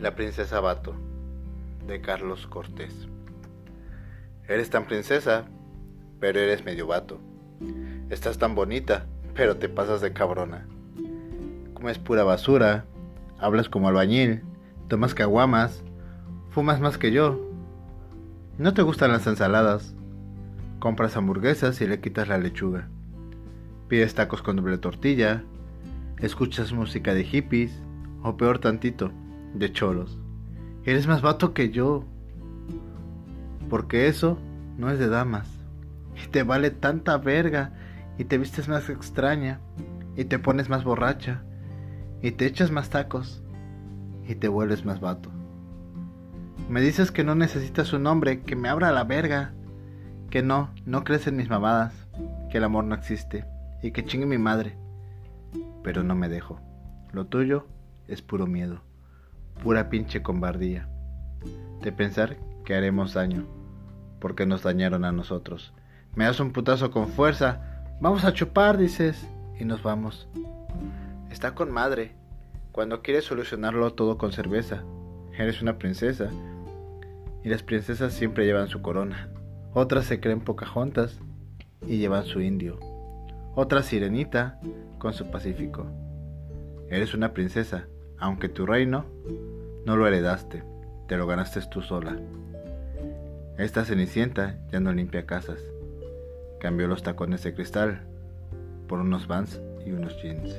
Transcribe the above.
La princesa Bato de Carlos Cortés. Eres tan princesa, pero eres medio vato. Estás tan bonita, pero te pasas de cabrona. Comes pura basura, hablas como albañil, tomas caguamas, fumas más que yo. No te gustan las ensaladas. Compras hamburguesas y le quitas la lechuga. Pides tacos con doble tortilla, escuchas música de hippies, o peor tantito, de cholos. Eres más vato que yo. Porque eso no es de damas. Y te vale tanta verga. Y te vistes más extraña. Y te pones más borracha. Y te echas más tacos. Y te vuelves más vato. Me dices que no necesitas un hombre que me abra la verga. Que no, no crees en mis mamadas. Que el amor no existe. Y que chingue mi madre. Pero no me dejo. Lo tuyo es puro miedo pura pinche combardía, de pensar que haremos daño, porque nos dañaron a nosotros. Me das un putazo con fuerza, vamos a chupar, dices, y nos vamos. Está con madre, cuando quieres solucionarlo todo con cerveza. Eres una princesa, y las princesas siempre llevan su corona. Otras se creen pocahontas y llevan su indio. Otra sirenita con su pacífico. Eres una princesa, aunque tu reino no lo heredaste, te lo ganaste tú sola. Esta cenicienta ya no limpia casas. Cambió los tacones de cristal por unos vans y unos jeans.